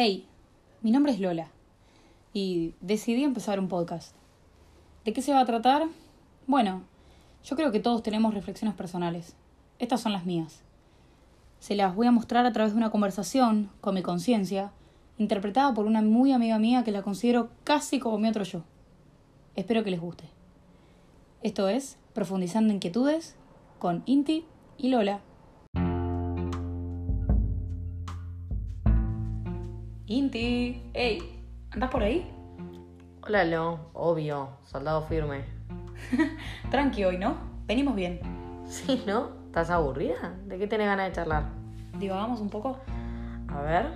Hey, mi nombre es Lola y decidí empezar un podcast. ¿De qué se va a tratar? Bueno, yo creo que todos tenemos reflexiones personales. Estas son las mías. Se las voy a mostrar a través de una conversación con mi conciencia, interpretada por una muy amiga mía que la considero casi como mi otro yo. Espero que les guste. Esto es Profundizando Inquietudes con Inti y Lola. Inti, hey, ¿andás por ahí? Hola, Lo, obvio, soldado firme. Tranqui hoy, ¿no? Venimos bien. Sí, ¿no? ¿Estás aburrida? ¿De qué tenés ganas de charlar? Divagamos un poco. A ver.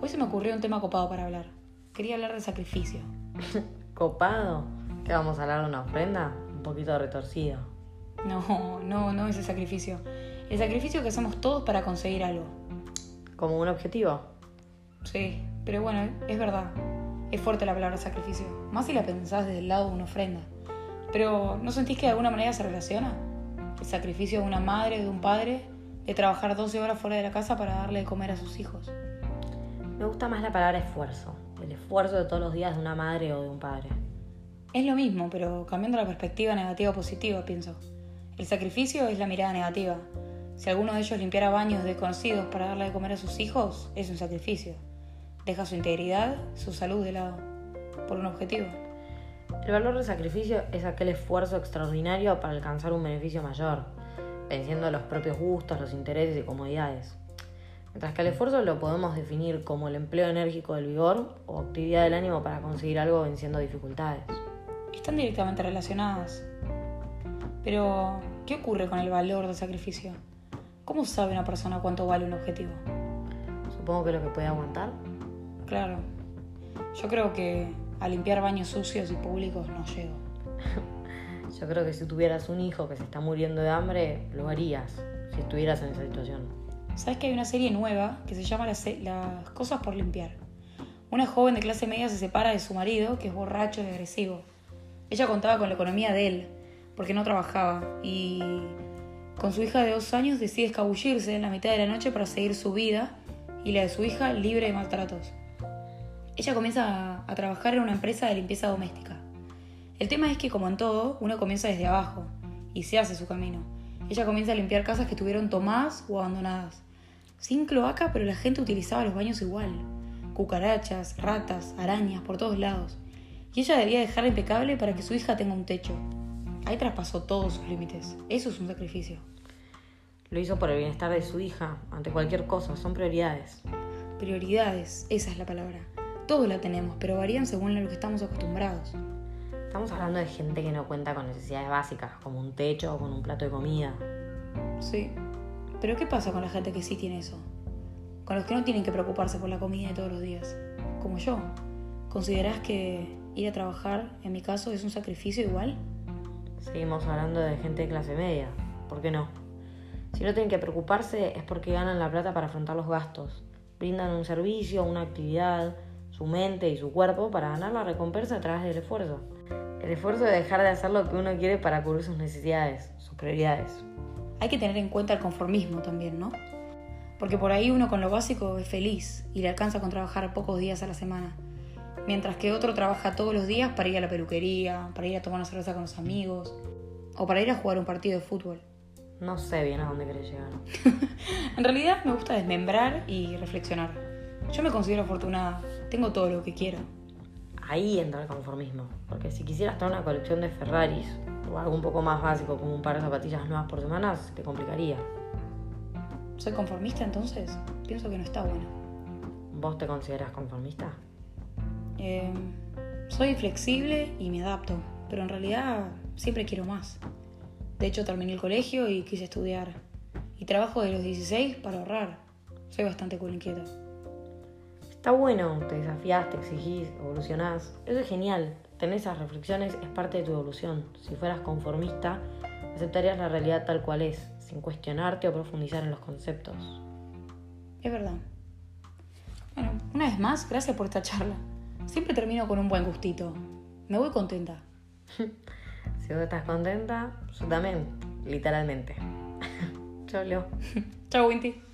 Hoy se me ocurrió un tema copado para hablar. Quería hablar de sacrificio. ¿Copado? ¿Qué vamos a hablar de una ofrenda? Un poquito retorcido. No, no, no ese sacrificio. El sacrificio que hacemos todos para conseguir algo. ¿Como un objetivo? Sí, pero bueno, es verdad. Es fuerte la palabra sacrificio. Más si la pensás desde el lado de una ofrenda. Pero ¿no sentís que de alguna manera se relaciona? El sacrificio de una madre, de un padre, de trabajar 12 horas fuera de la casa para darle de comer a sus hijos. Me gusta más la palabra esfuerzo. El esfuerzo de todos los días de una madre o de un padre. Es lo mismo, pero cambiando la perspectiva negativa o positiva, pienso. El sacrificio es la mirada negativa. Si alguno de ellos limpiara baños desconocidos para darle de comer a sus hijos, es un sacrificio. Deja su integridad, su salud de lado, por un objetivo. El valor del sacrificio es aquel esfuerzo extraordinario para alcanzar un beneficio mayor, venciendo los propios gustos, los intereses y comodidades. Mientras que el esfuerzo lo podemos definir como el empleo enérgico del vigor o actividad del ánimo para conseguir algo venciendo dificultades. Están directamente relacionadas. Pero, ¿qué ocurre con el valor del sacrificio? ¿Cómo sabe una persona cuánto vale un objetivo? Supongo que lo que puede aguantar. Claro. Yo creo que a limpiar baños sucios y públicos no llego. Yo creo que si tuvieras un hijo que se está muriendo de hambre, lo harías, si estuvieras en esa situación. ¿Sabes que hay una serie nueva que se llama Las, Las cosas por limpiar? Una joven de clase media se separa de su marido, que es borracho y agresivo. Ella contaba con la economía de él, porque no trabajaba, y con su hija de dos años decide escabullirse en la mitad de la noche para seguir su vida y la de su hija libre de maltratos. Ella comienza a trabajar en una empresa de limpieza doméstica. El tema es que, como en todo, uno comienza desde abajo y se hace su camino. Ella comienza a limpiar casas que estuvieron tomadas o abandonadas. Sin cloaca, pero la gente utilizaba los baños igual. Cucarachas, ratas, arañas, por todos lados. Y ella debía dejarla impecable para que su hija tenga un techo. Ahí traspasó todos sus límites. Eso es un sacrificio. Lo hizo por el bienestar de su hija, ante cualquier cosa, son prioridades. Prioridades, esa es la palabra. Todos la tenemos, pero varían según lo que estamos acostumbrados. Estamos hablando de gente que no cuenta con necesidades básicas, como un techo o con un plato de comida. Sí. Pero ¿qué pasa con la gente que sí tiene eso? Con los que no tienen que preocuparse por la comida de todos los días. Como yo. ¿Considerás que ir a trabajar, en mi caso, es un sacrificio igual? Seguimos hablando de gente de clase media. ¿Por qué no? Si no tienen que preocuparse es porque ganan la plata para afrontar los gastos. Brindan un servicio, una actividad, su mente y su cuerpo para ganar la recompensa a través del esfuerzo. El esfuerzo de dejar de hacer lo que uno quiere para cubrir sus necesidades, sus prioridades. Hay que tener en cuenta el conformismo también, ¿no? Porque por ahí uno con lo básico es feliz y le alcanza con trabajar pocos días a la semana. Mientras que otro trabaja todos los días para ir a la peluquería, para ir a tomar una cerveza con los amigos o para ir a jugar un partido de fútbol. No sé bien a dónde querés llegar. en realidad me gusta desmembrar y reflexionar. Yo me considero afortunada, tengo todo lo que quiero. Ahí entra el conformismo, porque si quisieras tener una colección de Ferraris o algo un poco más básico como un par de zapatillas nuevas por semana, te complicaría. ¿Soy conformista entonces? Pienso que no está bueno. ¿Vos te consideras conformista? Eh, soy flexible y me adapto, pero en realidad siempre quiero más. De hecho, terminé el colegio y quise estudiar. Y trabajo de los 16 para ahorrar. Soy bastante cool inquieta. Está bueno, te desafías, te exigís, evolucionás. Eso es genial. Tener esas reflexiones es parte de tu evolución. Si fueras conformista, aceptarías la realidad tal cual es, sin cuestionarte o profundizar en los conceptos. Es verdad. Bueno, una vez más, gracias por esta charla. Siempre termino con un buen gustito. Me voy contenta. si vos estás contenta, yo también, literalmente. Chau, Leo. Chao, Winty.